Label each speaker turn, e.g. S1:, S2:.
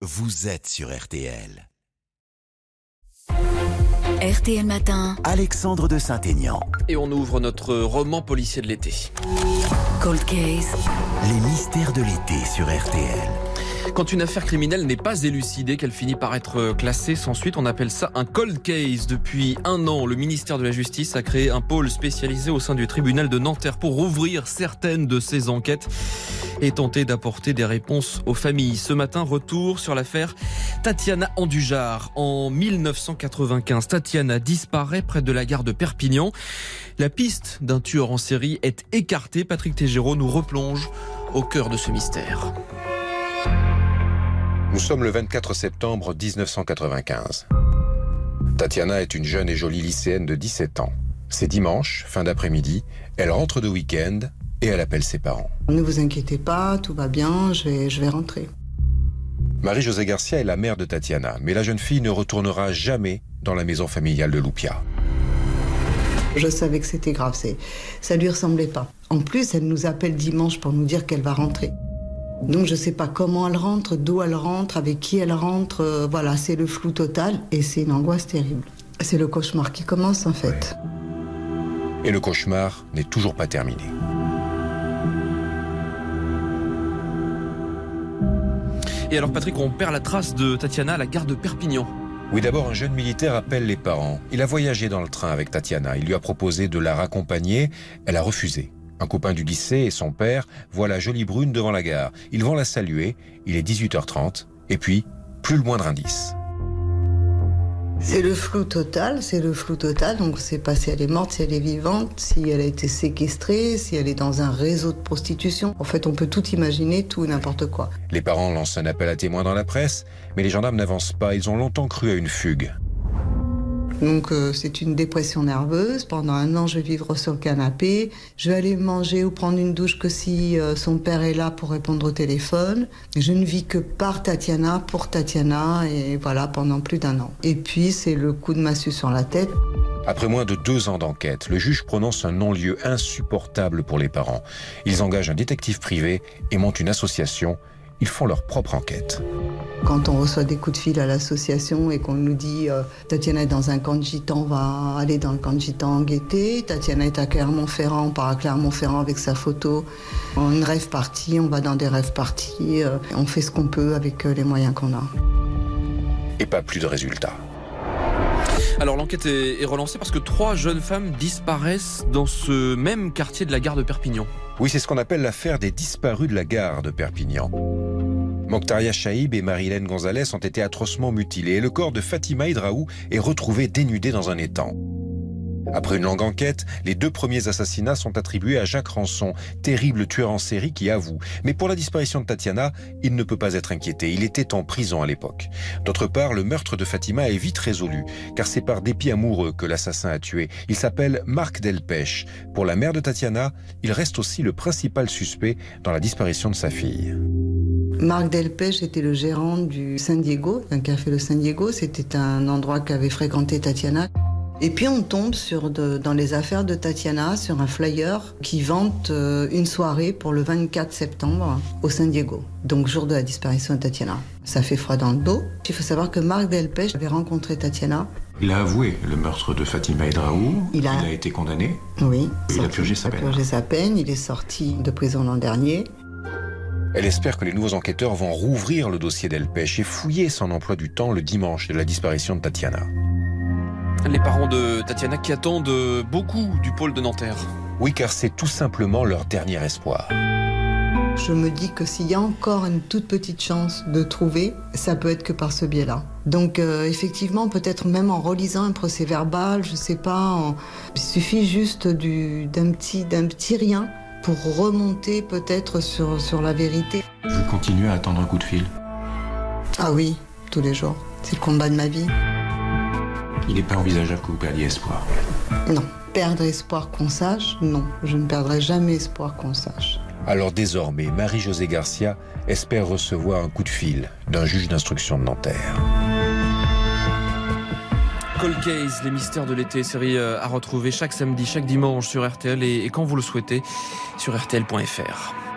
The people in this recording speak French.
S1: vous êtes sur RTL.
S2: RTL Matin,
S1: Alexandre de Saint-Aignan.
S3: Et on ouvre notre roman policier de l'été.
S2: Cold Case,
S1: Les mystères de l'été sur RTL.
S3: Quand une affaire criminelle n'est pas élucidée, qu'elle finit par être classée sans suite, on appelle ça un cold case. Depuis un an, le ministère de la Justice a créé un pôle spécialisé au sein du tribunal de Nanterre pour ouvrir certaines de ces enquêtes et tenter d'apporter des réponses aux familles. Ce matin, retour sur l'affaire Tatiana Andujar. En 1995, Tatiana disparaît près de la gare de Perpignan. La piste d'un tueur en série est écartée. Patrick Tégéraud nous replonge au cœur de ce mystère.
S4: Nous sommes le 24 septembre 1995. Tatiana est une jeune et jolie lycéenne de 17 ans. C'est dimanche, fin d'après-midi, elle rentre de week-end et elle appelle ses parents.
S5: Ne vous inquiétez pas, tout va bien, je vais, je vais rentrer.
S4: Marie-Josée Garcia est la mère de Tatiana, mais la jeune fille ne retournera jamais dans la maison familiale de Loupia.
S5: Je savais que c'était grave, ça lui ressemblait pas. En plus, elle nous appelle dimanche pour nous dire qu'elle va rentrer. Donc je sais pas comment elle rentre, d'où elle rentre, avec qui elle rentre. euh, voilà, c'est le flou total et c'est une angoisse terrible. C'est le cauchemar qui commence en fait.
S4: Et le cauchemar n'est toujours pas terminé.
S3: Et alors Patrick, on perd la trace de Tatiana à la gare de Perpignan.
S4: Oui, d'abord, un jeune militaire appelle les parents. Il a voyagé dans le train avec Tatiana. Il lui a proposé de la raccompagner. Elle a refusé. Un copain du lycée et son père voient la jolie brune devant la gare. Ils vont la saluer. Il est 18h30. Et puis, plus le moindre indice.
S5: C'est le flou total, c'est le flou total. Donc on sait pas si elle est morte, si elle est vivante, si elle a été séquestrée, si elle est dans un réseau de prostitution. En fait, on peut tout imaginer, tout et n'importe quoi.
S4: Les parents lancent un appel à témoins dans la presse, mais les gendarmes n'avancent pas. Ils ont longtemps cru à une fugue.
S5: Donc euh, c'est une dépression nerveuse. Pendant un an, je vais vivre sur le canapé. Je vais aller manger ou prendre une douche que si euh, son père est là pour répondre au téléphone. Je ne vis que par Tatiana, pour Tatiana, et voilà pendant plus d'un an. Et puis c'est le coup de massue sur la tête.
S4: Après moins de deux ans d'enquête, le juge prononce un non-lieu insupportable pour les parents. Ils engagent un détective privé et montent une association. Ils font leur propre enquête.
S5: Quand on reçoit des coups de fil à l'association et qu'on nous dit euh, Tatiana est dans un camp de gitans, on va aller dans le camp de gitans en gaieté. Tatiana est à Clermont-Ferrand, on part à Clermont-Ferrand avec sa photo. On une rêve partie, on va dans des rêves parties. euh, on fait ce qu'on peut avec euh, les moyens qu'on a.
S4: Et pas plus de résultats.
S3: Alors l'enquête est, est relancée parce que trois jeunes femmes disparaissent dans ce même quartier de la gare de Perpignan.
S4: Oui, c'est ce qu'on appelle l'affaire des disparus de la gare de Perpignan. Mokhtaria Chaïb et Marilène Gonzalez ont été atrocement mutilés et le corps de Fatima Idraou est retrouvé dénudé dans un étang. Après une longue enquête, les deux premiers assassinats sont attribués à Jacques Ranson, terrible tueur en série qui avoue. Mais pour la disparition de Tatiana, il ne peut pas être inquiété. Il était en prison à l'époque. D'autre part, le meurtre de Fatima est vite résolu, car c'est par dépit amoureux que l'assassin a tué. Il s'appelle Marc Delpech. Pour la mère de Tatiana, il reste aussi le principal suspect dans la disparition de sa fille.
S5: Marc Delpech était le gérant du San Diego, d'un café le San Diego. C'était un endroit qu'avait fréquenté Tatiana. Et puis on tombe sur de- dans les affaires de Tatiana sur un flyer qui vante euh, une soirée pour le 24 septembre au San Diego, donc jour de la disparition de Tatiana. Ça fait froid dans le dos. Il faut savoir que Marc Delpech avait rencontré Tatiana.
S6: Il a avoué le meurtre de Fatima Edraou.
S5: Il a-
S6: été condamné.
S5: Oui.
S6: Il a purgé sa
S5: il a
S6: peine.
S5: purgé sa peine. Il est sorti de prison l'an dernier.
S4: Elle espère que les nouveaux enquêteurs vont rouvrir le dossier Delpech et fouiller son emploi du temps le dimanche de la disparition de Tatiana.
S3: Les parents de Tatiana qui attendent beaucoup du pôle de Nanterre.
S4: Oui, car c'est tout simplement leur dernier espoir.
S5: Je me dis que s'il y a encore une toute petite chance de trouver, ça peut être que par ce biais-là. Donc euh, effectivement, peut-être même en relisant un procès verbal, je sais pas, en- il suffit juste du- d'un petit, d'un petit rien pour remonter peut-être sur, sur la vérité.
S6: Vous continuez à attendre un coup de fil.
S5: Ah oui, tous les jours. C'est le combat de ma vie.
S6: Il n'est pas envisageable que vous perdiez espoir.
S5: Non, perdre espoir qu'on sache, non, je ne perdrai jamais espoir qu'on sache.
S4: Alors désormais, Marie-Josée Garcia espère recevoir un coup de fil d'un juge d'instruction de Nanterre.
S3: Cold Case, les mystères de l'été, série euh, à retrouver chaque samedi, chaque dimanche sur RTL et quand vous le souhaitez sur RTL.fr.